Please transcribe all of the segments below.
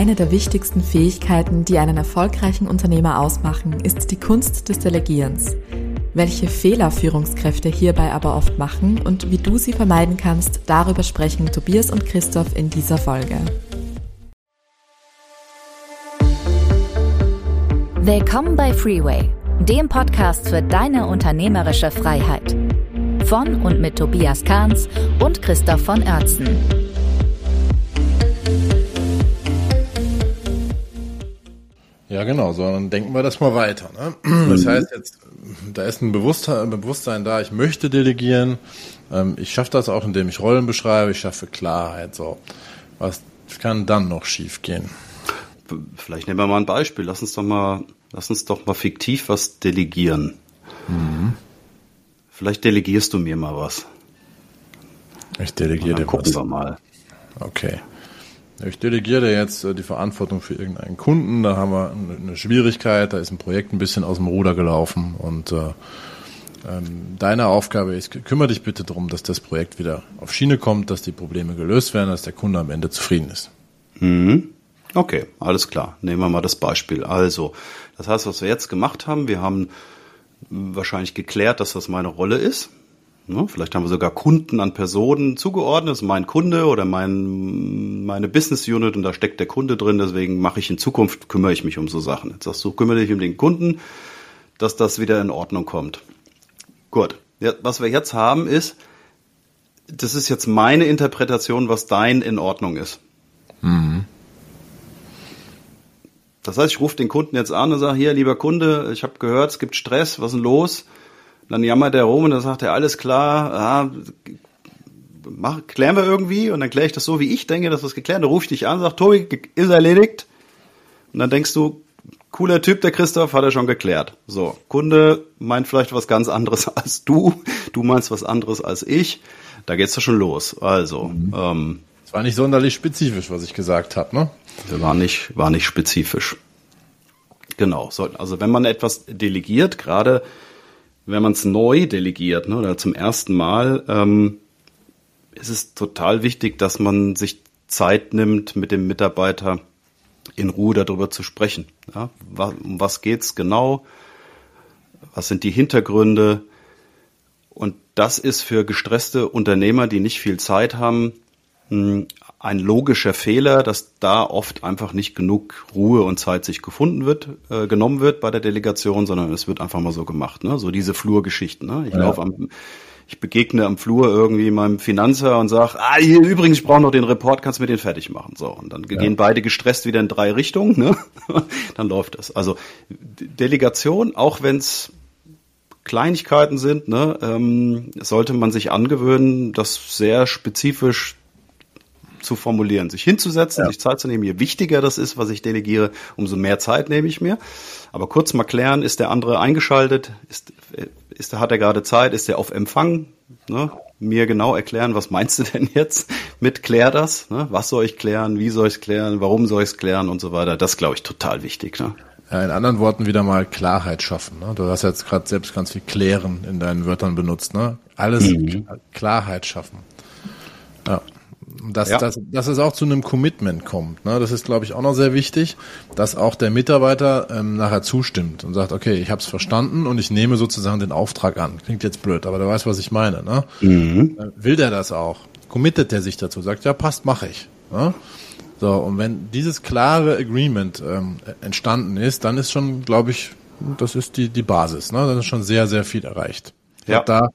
Eine der wichtigsten Fähigkeiten, die einen erfolgreichen Unternehmer ausmachen, ist die Kunst des Delegierens. Welche Fehler Führungskräfte hierbei aber oft machen und wie du sie vermeiden kannst, darüber sprechen Tobias und Christoph in dieser Folge. Willkommen bei Freeway, dem Podcast für deine unternehmerische Freiheit. Von und mit Tobias Kahns und Christoph von Oertzen. Ja, genau, so, dann denken wir das mal weiter. Ne? Das heißt jetzt, da ist ein Bewusstsein, ein Bewusstsein da, ich möchte delegieren, ähm, ich schaffe das auch, indem ich Rollen beschreibe, ich schaffe Klarheit. So, Was kann dann noch schiefgehen? Vielleicht nehmen wir mal ein Beispiel. Lass uns doch mal, lass uns doch mal fiktiv was delegieren. Mhm. Vielleicht delegierst du mir mal was. Ich delegiere dir was. Gucken wir mal. Okay. Ich delegiere jetzt äh, die Verantwortung für irgendeinen Kunden, da haben wir eine Schwierigkeit, da ist ein Projekt ein bisschen aus dem Ruder gelaufen und äh, ähm, deine Aufgabe ist, kümmere dich bitte darum, dass das Projekt wieder auf Schiene kommt, dass die Probleme gelöst werden, dass der Kunde am Ende zufrieden ist. Mhm. Okay, alles klar. Nehmen wir mal das Beispiel. Also, das heißt, was wir jetzt gemacht haben, wir haben wahrscheinlich geklärt, dass das meine Rolle ist. Ne? Vielleicht haben wir sogar Kunden an Personen zugeordnet, das ist mein Kunde oder mein, meine Business Unit und da steckt der Kunde drin, deswegen mache ich in Zukunft, kümmere ich mich um so Sachen. Jetzt sagst du, kümmere dich um den Kunden, dass das wieder in Ordnung kommt. Gut. Ja, was wir jetzt haben ist, das ist jetzt meine Interpretation, was dein in Ordnung ist. Mhm. Das heißt, ich rufe den Kunden jetzt an und sage, hier, lieber Kunde, ich habe gehört, es gibt Stress, was ist denn los? Dann jammert er rum und dann sagt er, alles klar, ah, mach, klären wir irgendwie und dann kläre ich das so, wie ich denke, dass das geklärt. Dann rufe ich dich an, sag, Tobi, ist erledigt. Und dann denkst du, cooler Typ, der Christoph, hat er schon geklärt. So, Kunde meint vielleicht was ganz anderes als du, du meinst was anderes als ich. Da geht's ja schon los. Also, mhm. ähm, es war nicht sonderlich spezifisch, was ich gesagt habe, ne? War nicht, war nicht spezifisch. Genau. So, also wenn man etwas delegiert, gerade wenn man es neu delegiert ne, oder zum ersten Mal, ähm, ist es total wichtig, dass man sich Zeit nimmt, mit dem Mitarbeiter in Ruhe darüber zu sprechen. Ja, um was geht's genau? Was sind die Hintergründe? Und das ist für gestresste Unternehmer, die nicht viel Zeit haben, hm, ein logischer Fehler, dass da oft einfach nicht genug Ruhe und Zeit sich gefunden wird, äh, genommen wird bei der Delegation, sondern es wird einfach mal so gemacht, ne? So diese Flurgeschichten. Ne? Ich ja. laufe am, ich begegne am Flur irgendwie meinem Finanzer und sage, ah, hier, übrigens, ich brauche noch den Report, kannst du mir den fertig machen. So, und dann ja. gehen beide gestresst wieder in drei Richtungen, ne? dann läuft das. Also Delegation, auch wenn es Kleinigkeiten sind, ne, ähm, sollte man sich angewöhnen, das sehr spezifisch zu formulieren, sich hinzusetzen, ja. sich Zeit zu nehmen. Je wichtiger das ist, was ich delegiere, umso mehr Zeit nehme ich mir. Aber kurz mal klären, ist der andere eingeschaltet? Ist, ist hat er gerade Zeit? Ist er auf Empfang? Ne? Mir genau erklären, was meinst du denn jetzt mit klär das? Ne? Was soll ich klären? Wie soll ich es klären? Warum soll ich es klären? Und so weiter. Das glaube ich total wichtig. Ne? Ja, in anderen Worten wieder mal Klarheit schaffen. Ne? Du hast jetzt gerade selbst ganz viel klären in deinen Wörtern benutzt. Ne? Alles mhm. Klarheit schaffen. Ja dass, ja. dass, dass es auch zu einem Commitment kommt. Ne? Das ist, glaube ich, auch noch sehr wichtig, dass auch der Mitarbeiter ähm, nachher zustimmt und sagt, okay, ich habe es verstanden und ich nehme sozusagen den Auftrag an. Klingt jetzt blöd, aber der weiß, was ich meine. Ne? Mhm. Äh, will der das auch? Committet der sich dazu? Sagt, ja, passt, mache ich. Ne? So, und wenn dieses klare Agreement ähm, entstanden ist, dann ist schon, glaube ich, das ist die, die Basis. Ne? Dann ist schon sehr, sehr viel erreicht. Ja. Da,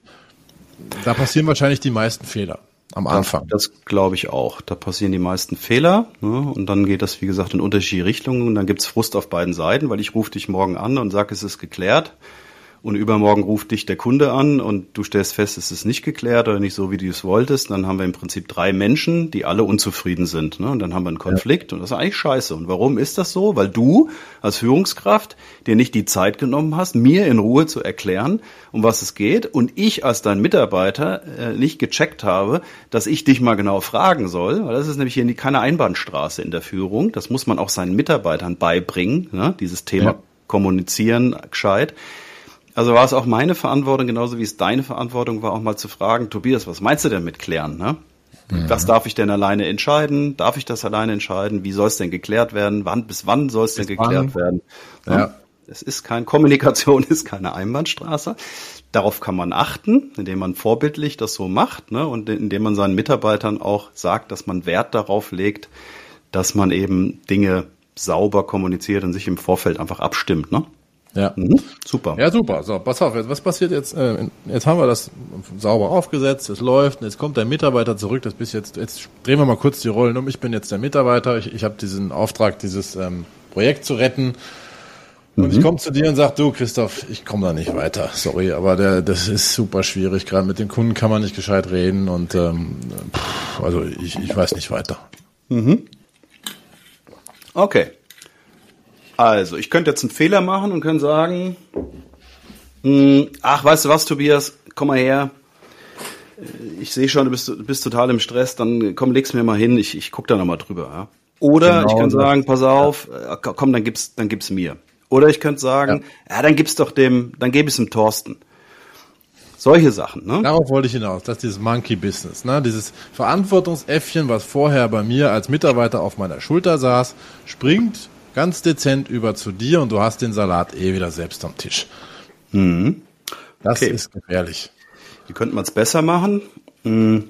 da passieren wahrscheinlich die meisten Fehler am Anfang. Das, das glaube ich auch. Da passieren die meisten Fehler ne? und dann geht das, wie gesagt, in unterschiedliche Richtungen und dann gibt's Frust auf beiden Seiten, weil ich rufe dich morgen an und sage, es ist geklärt und übermorgen ruft dich der Kunde an und du stellst fest, es ist nicht geklärt oder nicht so, wie du es wolltest, dann haben wir im Prinzip drei Menschen, die alle unzufrieden sind. Ne? Und dann haben wir einen Konflikt ja. und das ist eigentlich scheiße. Und warum ist das so? Weil du als Führungskraft dir nicht die Zeit genommen hast, mir in Ruhe zu erklären, um was es geht und ich als dein Mitarbeiter äh, nicht gecheckt habe, dass ich dich mal genau fragen soll, weil das ist nämlich hier keine Einbahnstraße in der Führung. Das muss man auch seinen Mitarbeitern beibringen, ne? dieses Thema ja. kommunizieren gescheit. Also war es auch meine Verantwortung, genauso wie es deine Verantwortung war, auch mal zu fragen, Tobias, was meinst du denn mit klären? Ne? Mhm. Was darf ich denn alleine entscheiden? Darf ich das alleine entscheiden? Wie soll es denn geklärt werden? Wann, bis wann soll es denn geklärt wann? werden? Ja. ja. Es ist kein Kommunikation, ist keine Einbahnstraße. Darauf kann man achten, indem man vorbildlich das so macht, ne? und indem man seinen Mitarbeitern auch sagt, dass man Wert darauf legt, dass man eben Dinge sauber kommuniziert und sich im Vorfeld einfach abstimmt. Ne? Ja. Mhm. Super. Ja, super. So, pass auf, was passiert jetzt? Äh, jetzt haben wir das sauber aufgesetzt, es läuft, jetzt kommt der Mitarbeiter zurück, das bist jetzt, jetzt drehen wir mal kurz die Rollen um. Ich bin jetzt der Mitarbeiter, ich, ich habe diesen Auftrag, dieses ähm, Projekt zu retten. Und mhm. ich komme zu dir und sag, du Christoph, ich komme da nicht weiter. Sorry, aber der, das ist super schwierig. Gerade mit den Kunden kann man nicht gescheit reden und ähm, pff, also ich, ich weiß nicht weiter. Mhm. Okay. Also, ich könnte jetzt einen Fehler machen und könnte sagen, mh, hm, ach, weißt du was, Tobias, komm mal her. Ich sehe schon, du bist, du bist total im Stress, dann komm, leg's mir mal hin, ich, ich guck da nochmal drüber. Ja? Oder genau, ich kann sagen, pass auf, ja. Äh, komm, dann gib's, dann gib's mir. Oder ich könnte sagen, ja, ja dann gib's doch dem, dann gebe ich es dem Thorsten. Solche Sachen, ne? Darauf wollte ich hinaus. Das ist dieses Monkey Business, ne? Dieses Verantwortungsäffchen, was vorher bei mir als Mitarbeiter auf meiner Schulter saß, springt ganz dezent über zu dir und du hast den Salat eh wieder selbst am Tisch. Mhm. Das okay. ist gefährlich. Wie könnte man es besser machen? Hm.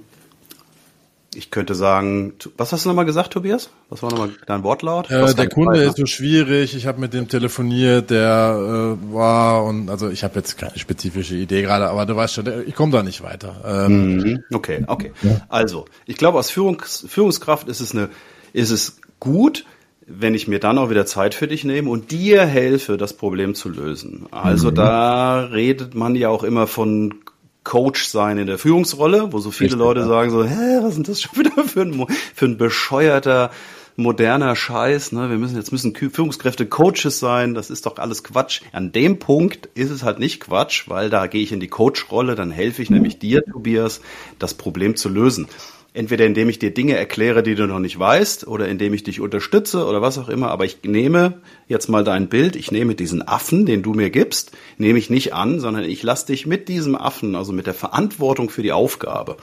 Ich könnte sagen, was hast du nochmal gesagt, Tobias? Was war nochmal dein Wortlaut? Äh, der Kunde ist so schwierig, ich habe mit dem telefoniert, der äh, war und also ich habe jetzt keine spezifische Idee gerade, aber du weißt schon, ich komme da nicht weiter. Ähm, mhm. okay, okay. Also, ich glaube, als Führungs Führungskraft ist es eine, ist es gut, wenn ich mir dann auch wieder Zeit für dich nehme und dir helfe, das Problem zu lösen. Also mhm. da redet man ja auch immer von Coach sein in der Führungsrolle, wo so viele Richtig, Leute ja. sagen so, hä, was ist das schon wieder für ein, für ein bescheuerter moderner Scheiß, ne? Wir müssen jetzt müssen Führungskräfte Coaches sein, das ist doch alles Quatsch. An dem Punkt ist es halt nicht Quatsch, weil da gehe ich in die Coach-Rolle, dann helfe ich nämlich dir, Tobias, das Problem zu lösen. Entweder indem ich dir Dinge erkläre, die du noch nicht weißt, oder indem ich dich unterstütze oder was auch immer. Aber ich nehme jetzt mal dein Bild, ich nehme diesen Affen, den du mir gibst, nehme ich nicht an, sondern ich lasse dich mit diesem Affen, also mit der Verantwortung für die Aufgabe,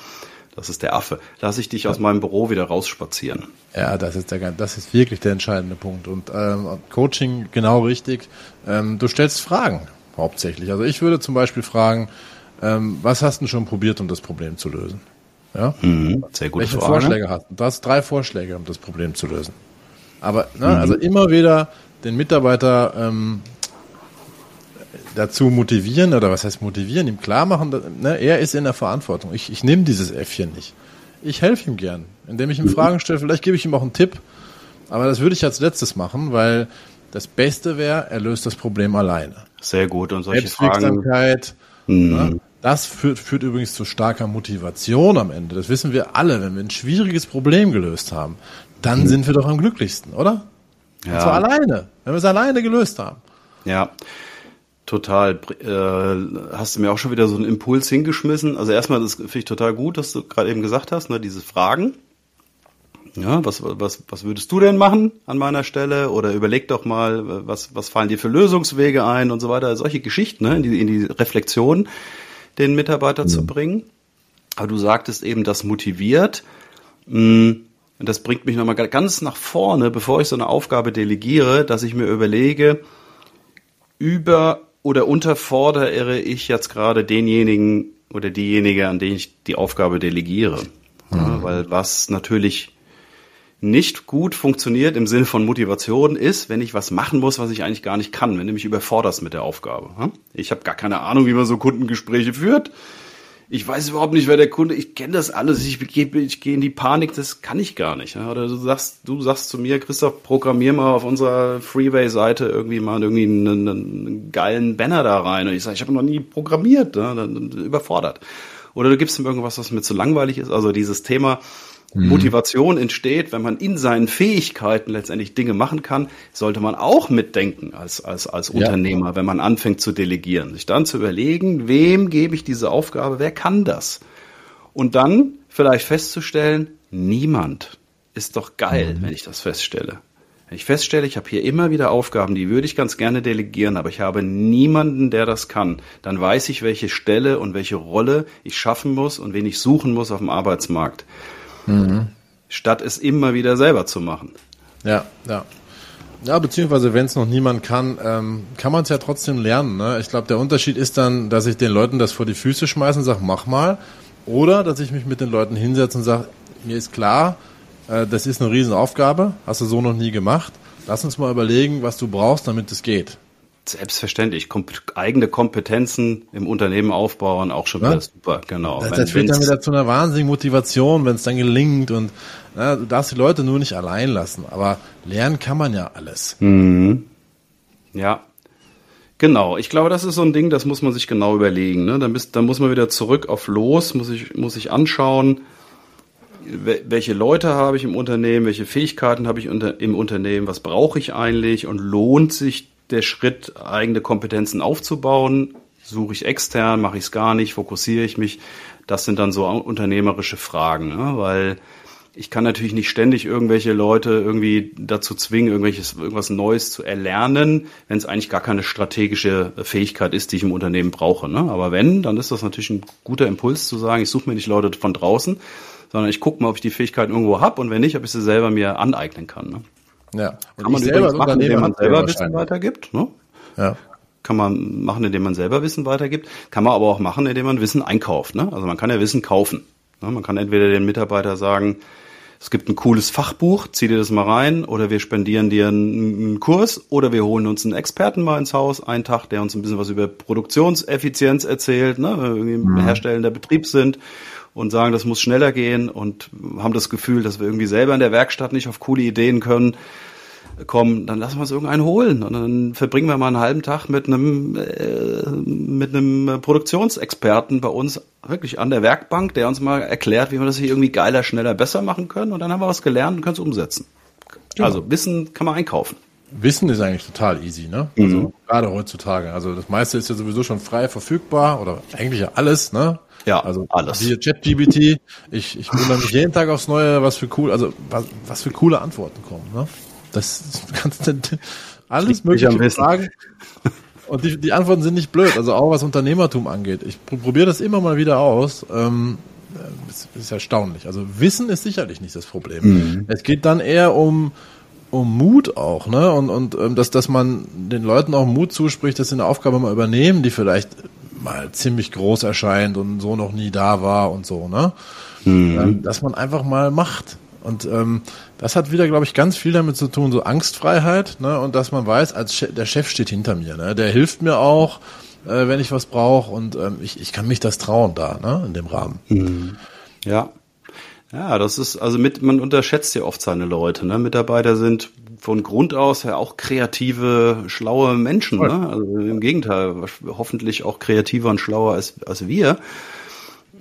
das ist der Affe, lasse ich dich aus meinem Büro wieder rausspazieren. Ja, das ist der, das ist wirklich der entscheidende Punkt. Und ähm, Coaching genau richtig. Ähm, du stellst Fragen hauptsächlich. Also ich würde zum Beispiel fragen, ähm, was hast du schon probiert, um das Problem zu lösen? Ja? Mhm, sehr gute Welche Frage. Vorschläge hast du? Du hast drei Vorschläge, um das Problem zu lösen. Aber ne, mhm. also immer wieder den Mitarbeiter ähm, dazu motivieren, oder was heißt motivieren, ihm klar machen, ne, er ist in der Verantwortung. Ich, ich nehme dieses Äffchen nicht. Ich helfe ihm gern, indem ich ihm mhm. Fragen stelle. Vielleicht gebe ich ihm auch einen Tipp. Aber das würde ich als letztes machen, weil das Beste wäre, er löst das Problem alleine. Sehr gut. Und solche Fragen. Mhm. Ne, das führt, führt übrigens zu starker Motivation am Ende. Das wissen wir alle. Wenn wir ein schwieriges Problem gelöst haben, dann mhm. sind wir doch am glücklichsten, oder? Ja. Und zwar alleine, wenn wir es alleine gelöst haben. Ja, total. Äh, hast du mir auch schon wieder so einen Impuls hingeschmissen? Also erstmal, das finde ich total gut, dass du gerade eben gesagt hast, ne, diese Fragen. Ja, was, was, was würdest du denn machen an meiner Stelle? Oder überleg doch mal, was, was fallen dir für Lösungswege ein und so weiter. Solche Geschichten, ne, in die, in die Reflexion den Mitarbeiter ja. zu bringen. Aber du sagtest eben, das motiviert. Mm, und das bringt mich nochmal ganz nach vorne, bevor ich so eine Aufgabe delegiere, dass ich mir überlege, über oder unterfordere ich jetzt gerade denjenigen oder diejenige, an den ich die Aufgabe delegiere. Ja, mhm. weil was natürlich nicht gut funktioniert im Sinne von Motivation ist, wenn ich was machen muss, was ich eigentlich gar nicht kann, wenn du mich überforderst mit der Aufgabe. Ich habe gar keine Ahnung, wie man so Kundengespräche führt. Ich weiß überhaupt nicht, wer der Kunde, ich kenne das alles, ich gehe ich geh in die Panik, das kann ich gar nicht. Oder du sagst, du sagst zu mir, Christoph, programmier mal auf unserer Freeway-Seite irgendwie mal irgendwie einen, einen, geilen Banner da rein. Und ich sage, ich habe noch nie programmiert, dann überfordert. Oder du gibst ihm irgendwas, was mir zu langweilig ist. Also dieses Thema, Mhm. Motivation entsteht, wenn man in seinen Fähigkeiten letztendlich Dinge machen kann, sollte man auch mitdenken als, als, als Unternehmer, ja. wenn man anfängt zu delegieren. Sich dann zu überlegen, wem gebe ich diese Aufgabe, wer kann das? Und dann vielleicht festzustellen, niemand. Ist doch geil, mhm. wenn ich das feststelle. Wenn ich feststelle, ich habe hier immer wieder Aufgaben, die würde ich ganz gerne delegieren, aber ich habe niemanden, der das kann, dann weiß ich, welche Stelle und welche Rolle ich schaffen muss und wen ich suchen muss auf dem Arbeitsmarkt. Mhm. Statt es immer wieder selber zu machen. Ja, ja. Ja, beziehungsweise wenn es noch niemand kann, ähm, kann man es ja trotzdem lernen. Ne? Ich glaube, der Unterschied ist dann, dass ich den Leuten das vor die Füße schmeiße und sage, mach mal. Oder dass ich mich mit den Leuten hinsetze und sage, mir ist klar, äh, das ist eine Riesenaufgabe, hast du so noch nie gemacht. Lass uns mal überlegen, was du brauchst, damit es geht. Selbstverständlich. Kom eigene Kompetenzen im Unternehmen aufbauen, auch schon wieder ja? super, genau. Das, das führt dann wieder zu einer wahnsinnigen Motivation, wenn es dann gelingt und na, du darfst die Leute nur nicht allein lassen. Aber lernen kann man ja alles. Mhm. Ja. Genau, ich glaube, das ist so ein Ding, das muss man sich genau überlegen. Ne? Dann, bist, dann muss man wieder zurück auf los, muss ich, muss ich anschauen, welche Leute habe ich im Unternehmen, welche Fähigkeiten habe ich unter, im Unternehmen, was brauche ich eigentlich und lohnt sich der Schritt, eigene Kompetenzen aufzubauen? Suche ich extern, mache ich es gar nicht, fokussiere ich mich? Das sind dann so unternehmerische Fragen, ne? weil ich kann natürlich nicht ständig irgendwelche Leute irgendwie dazu zwingen, irgendwelches, irgendwas Neues zu erlernen, wenn es eigentlich gar keine strategische Fähigkeit ist, die ich im Unternehmen brauche. Ne? Aber wenn, dann ist das natürlich ein guter Impuls zu sagen, ich suche mir nicht Leute von draußen, sondern ich gucke mal, ob ich die Fähigkeiten irgendwo habe und wenn nicht, ob ich sie selber mir aneignen kann. Ne? Ja. Und kann man übrigens machen, indem man selber Wissen weitergibt. Ne? Ja. Kann man machen, indem man selber Wissen weitergibt. Kann man aber auch machen, indem man Wissen einkauft. Ne? Also man kann ja Wissen kaufen. Ne? Man kann entweder den Mitarbeiter sagen, es gibt ein cooles Fachbuch, zieh dir das mal rein, oder wir spendieren dir einen, Kurs, oder wir holen uns einen Experten mal ins Haus, einen Tag, der uns ein bisschen was über Produktionseffizienz erzählt, ne, irgendwie mhm. herstellender Betrieb sind und sagen, das muss schneller gehen und haben das Gefühl, dass wir irgendwie selber in der Werkstatt nicht auf coole Ideen können kommen, dann lassen wir uns irgendeinen holen und dann verbringen wir mal einen halben Tag mit einem äh, mit einem Produktionsexperten bei uns wirklich an der Werkbank, der uns mal erklärt, wie wir das hier irgendwie geiler, schneller, besser machen können und dann haben wir was gelernt und können es umsetzen. Genau. Also Wissen kann man einkaufen. Wissen ist eigentlich total easy, ne? Also mhm. gerade heutzutage. Also das meiste ist ja sowieso schon frei verfügbar oder eigentlich ja alles, ne? Ja, also alles. Hier ChatGBT, ich, ich wundere mich jeden Tag aufs Neue, was für cool, also was, was für coole Antworten kommen. Ne? Das kannst du alles mögliche Fragen. Und die, die Antworten sind nicht blöd, also auch was Unternehmertum angeht. Ich probiere das immer mal wieder aus. Ähm, das ist erstaunlich. Also Wissen ist sicherlich nicht das Problem. Mhm. Es geht dann eher um um Mut auch, ne? Und und ähm, dass dass man den Leuten auch Mut zuspricht, dass sie eine Aufgabe mal übernehmen, die vielleicht mal ziemlich groß erscheint und so noch nie da war und so, ne? Mhm. Ähm, dass man einfach mal macht. Und ähm, das hat wieder, glaube ich, ganz viel damit zu tun, so Angstfreiheit, ne? Und dass man weiß, als che der Chef steht hinter mir, ne? Der hilft mir auch, äh, wenn ich was brauche und ähm, ich, ich kann mich das trauen da, ne? In dem Rahmen. Mhm. Ja. Ja, das ist, also mit, man unterschätzt ja oft seine Leute, ne? Mitarbeiter sind von Grund aus ja auch kreative, schlaue Menschen. Ne? Also im Gegenteil, hoffentlich auch kreativer und schlauer als, als wir.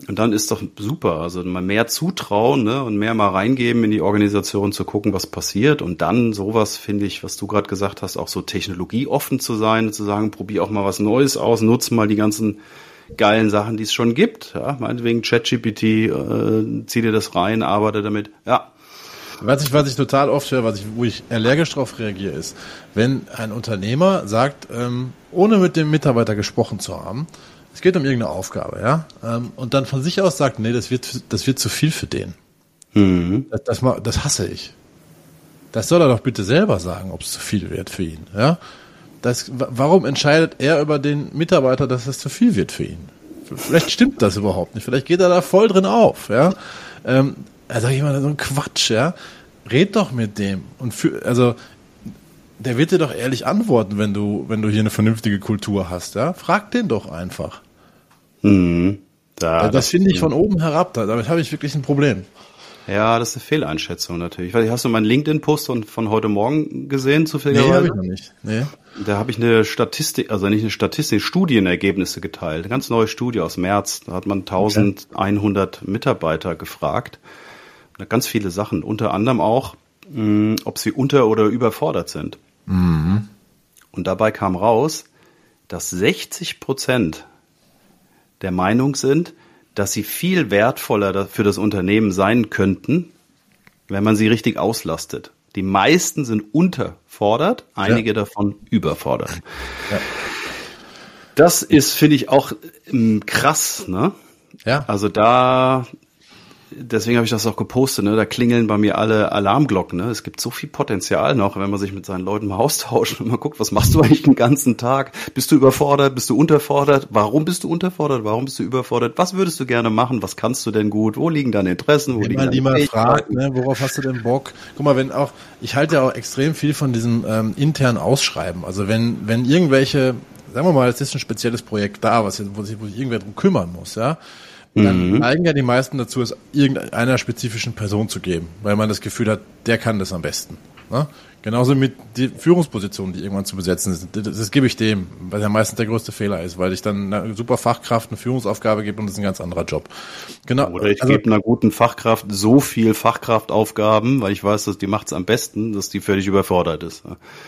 Und dann ist doch super. Also mal mehr zutrauen ne? und mehr mal reingeben in die Organisation zu gucken, was passiert. Und dann sowas, finde ich, was du gerade gesagt hast, auch so technologieoffen zu sein, zu sagen, probier auch mal was Neues aus, nutze mal die ganzen geilen Sachen, die es schon gibt. Ja, meinetwegen ChatGPT, äh, zieh dir das rein, arbeite damit. Ja, was ich, was ich total oft höre, was ich, wo ich allergisch darauf reagiere, ist, wenn ein Unternehmer sagt, ähm, ohne mit dem Mitarbeiter gesprochen zu haben, es geht um irgendeine Aufgabe, ja, ähm, und dann von sich aus sagt, nee, das wird, das wird zu viel für den. Mhm. Das, das, das hasse ich. Das soll er doch bitte selber sagen, ob es zu viel wird für ihn, ja. Das, warum entscheidet er über den Mitarbeiter, dass es zu viel wird für ihn? Vielleicht stimmt das überhaupt nicht. Vielleicht geht er da voll drin auf, ja. Ähm, sag ich mal, so ein Quatsch, ja. Red doch mit dem. Und für, also, der wird dir doch ehrlich antworten, wenn du, wenn du hier eine vernünftige Kultur hast, ja. Frag den doch einfach. Mhm. Da, das, das finde ich von oben herab, da, damit habe ich wirklich ein Problem. Ja, das ist eine Fehleinschätzung natürlich. Hast du meinen LinkedIn-Post von heute Morgen gesehen, zufälligerweise? Nee, habe ich noch nicht. Nee. Da habe ich eine Statistik, also nicht eine Statistik, Studienergebnisse geteilt. Eine ganz neue Studie aus März. Da hat man 1100 okay. Mitarbeiter gefragt ganz viele Sachen, unter anderem auch, mh, hm, ob sie unter- oder überfordert sind. Mhm. Und dabei kam raus, dass 60 Prozent der Meinung sind, dass sie viel wertvoller für das Unternehmen sein könnten, wenn man sie richtig auslastet. Die meisten sind unterfordert, einige ja. davon überfordert. Ja. Das ist, finde ich, auch ähm, krass, ne? Ja. Also da deswegen habe ich das auch gepostet, ne? Da klingeln bei mir alle Alarmglocken. Ne? Es gibt so viel Potenzial noch, wenn man sich mit seinen Leuten mal austauscht und mal guckt, was machst du eigentlich den ganzen Tag? Bist du überfordert? Bist du unterfordert? Warum bist du unterfordert? Warum bist du überfordert? Was würdest du gerne machen? Was kannst du denn gut? Wo liegen deine Interessen? Wo wenn liegen man die mal fragt, ne, worauf hast du denn Bock? Guck mal, wenn auch, ich halte ja auch extrem viel von diesem ähm, internen Ausschreiben. Also wenn, wenn irgendwelche, sagen wir mal, es ist ein spezielles Projekt da, was, wo sich, wo sich irgendwer drum kümmern muss, ja dann mhm. neigen ja die meisten dazu, es irgendeiner spezifischen Person zu geben, weil man das Gefühl hat, der kann das am besten. Ne? Genauso mit die Führungspositionen, die irgendwann zu besetzen sind. Das, das gebe ich dem, weil der meistens der größte Fehler ist, weil ich dann einer super Fachkraft eine Führungsaufgabe gebe und das ist ein ganz anderer Job. Genau. Oder ich also, gebe einer guten Fachkraft so viel Fachkraftaufgaben, weil ich weiß, dass die macht's am besten, dass die völlig überfordert ist.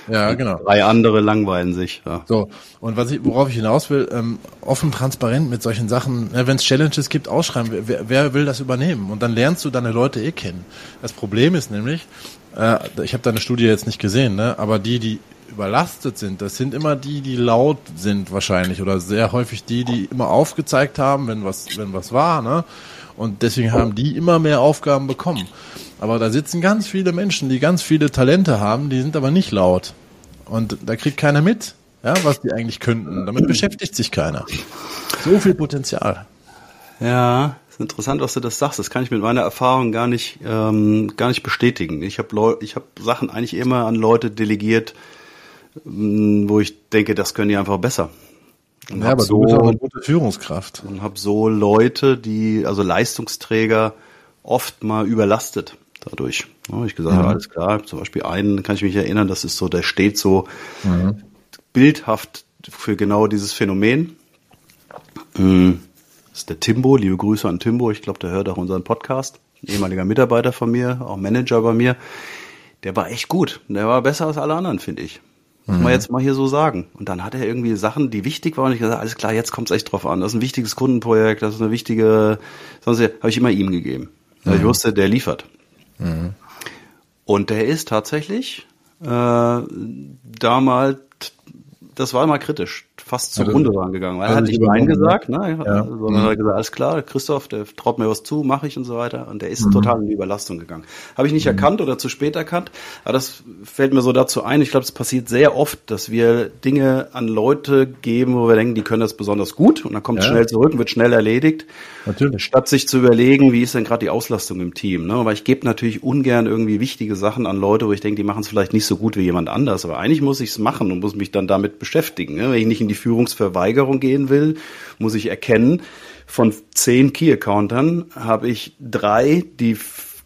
Ja, und genau. Drei andere langweilen sich. Ja. So. Und was ich, worauf ich hinaus will, ähm, offen, transparent mit solchen Sachen, ja, wenn es Challenges gibt, ausschreiben, wer, wer will das übernehmen? Und dann lernst du deine Leute eh kennen. Das Problem ist nämlich, äh, ich habe deine Studie jetzt nicht gesehen, ne? aber die, die überlastet sind, das sind immer die, die laut sind wahrscheinlich oder sehr häufig die, die immer aufgezeigt haben, wenn was, wenn was war, ne? Und deswegen haben die immer mehr Aufgaben bekommen. Aber da sitzen ganz viele Menschen, die ganz viele Talente haben, die sind aber nicht laut. Und da kriegt keiner mit, ja, was die eigentlich könnten. Damit beschäftigt sich keiner. So viel Potenzial. Ja, ist interessant, was du das sagst. Das kann ich mit meiner Erfahrung gar nicht, ähm, gar nicht bestätigen. Ich habe ich hab Sachen eigentlich immer an Leute delegiert, ähm, wo ich denke, das können die einfach besser. Und ja, aber so, du bist auch eine gute Führungskraft. Und habe so Leute, die, also Leistungsträger, oft mal überlastet dadurch. Ja, ich gesagt, mhm. alles klar, zum Beispiel einen kann ich mich erinnern, das ist so, der steht so mhm. bildhaft für genau dieses Phänomen. Mhm das ist der Timbo. Liebe Grüße an Timbo. Ich glaube, der hört auch unseren Podcast. Ein ehemaliger Mitarbeiter von mir, auch Manager bei mir. Der war echt gut. Der war besser als alle anderen, finde ich. Muss mhm. man jetzt mal hier so sagen. Und dann hat er irgendwie Sachen, die wichtig waren. Und ich gesagt, alles klar, jetzt kommt es echt drauf an. Das ist ein wichtiges Kundenprojekt, das ist eine wichtige, sonst habe ich immer ihm gegeben. Mhm. Ich wusste, der liefert. Mhm. Und der ist tatsächlich äh, damals, das war mal kritisch fast zum Runde rangegangen. Weil er hat nicht Nein gesagt, ne? Ja. sondern mhm. hat gesagt, alles klar, Christoph, der traut mir was zu, mache ich und so weiter. Und der ist mhm. total in die Überlastung gegangen. Habe ich nicht mhm. erkannt oder zu spät erkannt, aber das fällt mir so dazu ein. Ich glaube, es passiert sehr oft, dass wir Dinge an Leute geben, wo wir denken, die können das besonders gut und dann kommt es ja. schnell zurück und wird schnell erledigt. Natürlich. Statt sich zu überlegen, wie ist denn gerade die Auslastung im Team. Ne? Aber ich gebe natürlich ungern irgendwie wichtige Sachen an Leute, wo ich denke, die machen es vielleicht nicht so gut wie jemand anders. Aber eigentlich muss ich es machen und muss mich dann damit beschäftigen. Ne? Wenn ich nicht in die Führungsverweigerung gehen will, muss ich erkennen, von zehn Key-Accountern habe ich drei, die,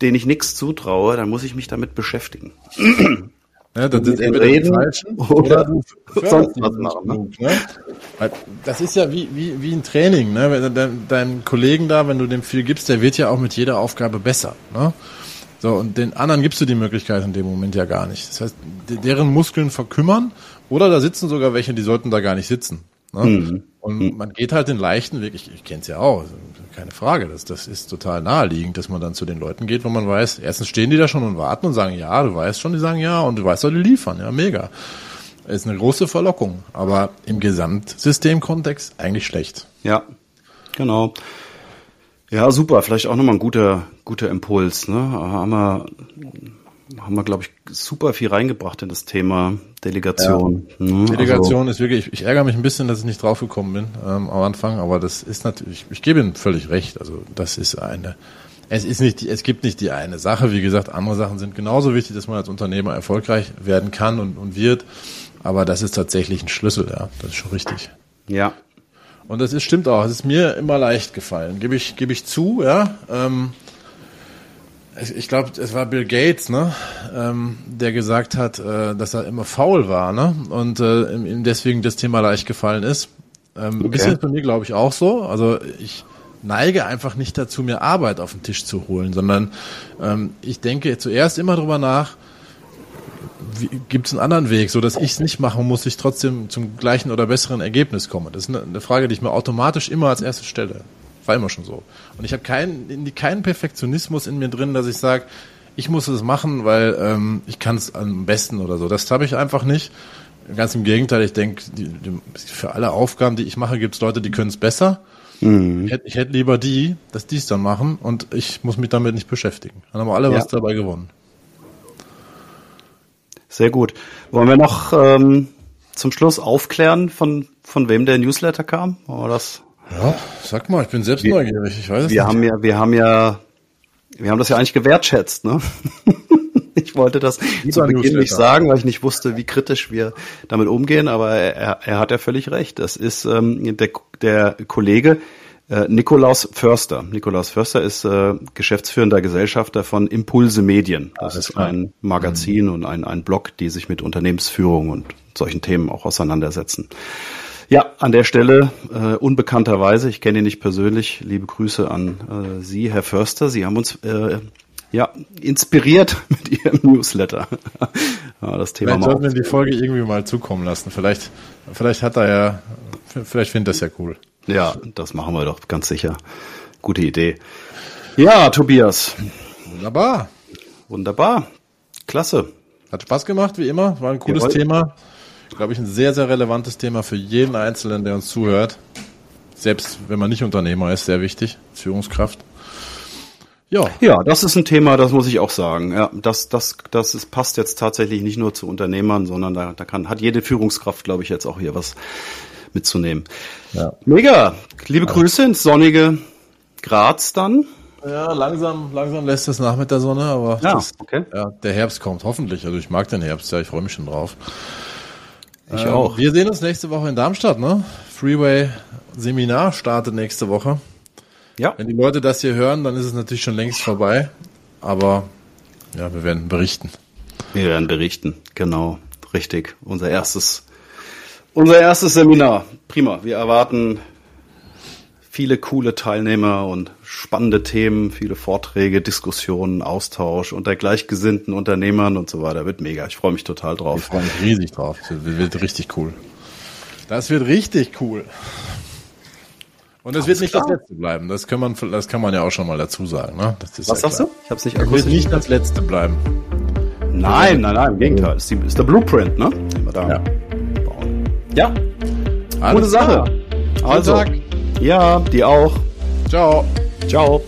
denen ich nichts zutraue, dann muss ich mich damit beschäftigen. Ja, das ist entweder reden, falschen oder, du sonst was machen. Ne? ne? Das ist ja wie, wie, wie ein Training. Ne? Wenn dein, Kollegen da, wenn du dem viel gibst, der wird ja auch mit jeder Aufgabe besser. Ne? So, und den anderen gibst du die Möglichkeit in dem Moment ja gar nicht. Das heißt, deren Muskeln verkümmern oder da sitzen sogar welche, die sollten da gar nicht sitzen. Ne? Mhm. Und mhm. man geht halt den leichten Weg, ich, ich kenne es ja auch, keine Frage, das, das ist total naheliegend, dass man dann zu den Leuten geht, wo man weiß, erstens stehen die da schon und warten und sagen, ja, du weißt schon, die sagen ja und du weißt, soll die liefern, ja, mega. Ist eine große Verlockung, aber im Gesamtsystemkontext eigentlich schlecht. Ja, genau. Ja, super. Vielleicht auch nochmal ein guter, guter Impuls. Ne? Haben wir, haben wir, glaube ich, super viel reingebracht in das Thema Delegation. Ja. Ne? Delegation also, ist wirklich, ich ärgere mich ein bisschen, dass ich nicht draufgekommen bin ähm, am Anfang, aber das ist natürlich, ich gebe Ihnen völlig recht. Also das ist eine, es ist nicht, es gibt nicht die eine Sache. Wie gesagt, andere Sachen sind genauso wichtig, dass man als Unternehmer erfolgreich werden kann und, und wird. Aber das ist tatsächlich ein Schlüssel, ja. Das ist schon richtig. Ja, und das ist, stimmt auch. Es ist mir immer leicht gefallen. Gebe ich, gebe ich zu, ja. Ähm, ich glaube, es war Bill Gates, ne, ähm, der gesagt hat, äh, dass er immer faul war, ne, und äh, ihm deswegen das Thema leicht gefallen ist. Ähm, okay. Ein bisschen bei mir, glaube ich, auch so. Also ich neige einfach nicht dazu, mir Arbeit auf den Tisch zu holen, sondern ähm, ich denke zuerst immer drüber nach, gibt es einen anderen Weg, so dass ich es nicht machen muss, ich trotzdem zum gleichen oder besseren Ergebnis komme? Das ist eine, eine Frage, die ich mir automatisch immer als erste stelle. War immer schon so. Und ich habe keinen, keinen Perfektionismus in mir drin, dass ich sage, ich muss es machen, weil ähm, ich kann es am besten oder so. Das habe ich einfach nicht. Ganz im Gegenteil, ich denke, für alle Aufgaben, die ich mache, gibt es Leute, die können es besser. Mhm. Ich, hätte, ich hätte lieber die, dass die es dann machen und ich muss mich damit nicht beschäftigen. Dann haben wir alle ja. was dabei gewonnen. Sehr gut. Wollen wir noch ähm, zum Schluss aufklären, von, von wem der Newsletter kam? Oder das? Ja, sag mal, ich bin selbst wir, neugierig. Ich weiß es wir nicht. Haben ja, wir haben ja, wir haben das ja eigentlich gewertschätzt, ne? ich wollte das zu Beginn nicht sagen, weil ich nicht wusste, wie kritisch wir damit umgehen, aber er, er hat ja völlig recht. Das ist ähm, der, der Kollege, äh, Nikolaus Förster. Nikolaus Förster ist äh, geschäftsführender Gesellschafter von Impulse Medien. Das ist klar. ein Magazin mhm. und ein, ein Blog, die sich mit Unternehmensführung und solchen Themen auch auseinandersetzen. Ja, an der Stelle äh, unbekannterweise, ich kenne ihn nicht persönlich, liebe Grüße an äh, Sie, Herr Förster. Sie haben uns äh, ja inspiriert mit Ihrem Newsletter. ja, das Thema vielleicht sollten wir die Folge irgendwie mal zukommen lassen. Vielleicht, vielleicht hat er ja, vielleicht findet das ja cool. Ja, das machen wir doch ganz sicher. Gute Idee. Ja, Tobias. Wunderbar. Wunderbar. Klasse. Hat Spaß gemacht, wie immer. War ein cooles Jawohl. Thema. Glaube ich, ein sehr, sehr relevantes Thema für jeden Einzelnen, der uns zuhört. Selbst wenn man nicht Unternehmer ist, sehr wichtig. Führungskraft. Ja. Ja, das ist ein Thema, das muss ich auch sagen. Ja, das, das, das ist, passt jetzt tatsächlich nicht nur zu Unternehmern, sondern da, da kann, hat jede Führungskraft, glaube ich, jetzt auch hier was mitzunehmen. Ja. Mega. Liebe ja. Grüße ins sonnige Graz dann. Ja, langsam, langsam lässt es nach mit der Sonne, aber ja, das, okay. ja, der Herbst kommt hoffentlich. Also ich mag den Herbst, ja, ich freue mich schon drauf. Ich ähm, auch. Wir sehen uns nächste Woche in Darmstadt, ne? Freeway Seminar startet nächste Woche. Ja. Wenn die Leute das hier hören, dann ist es natürlich schon längst vorbei. Aber ja, wir werden berichten. Wir werden berichten, genau. Richtig. Unser erstes unser erstes Seminar. Prima. Wir erwarten viele coole Teilnehmer und spannende Themen, viele Vorträge, Diskussionen, Austausch unter gleichgesinnten Unternehmern und so weiter. Wird mega. Ich freue mich total drauf. Ich freue mich riesig drauf. Das wird richtig cool. Das wird richtig cool. Und es wird nicht klar. das letzte bleiben. Das kann man, das kann man ja auch schon mal dazu sagen. Ne? Was ja sagst klar. du? Ich habe es nicht. Es wird nicht das letzte bleiben. Nein, nein, nein. Im Gegenteil. Es ist, ist der Blueprint, ne? Den wir da ja. Ja. Alles Gute Sache. Also. Ja, die auch. Ciao. Ciao.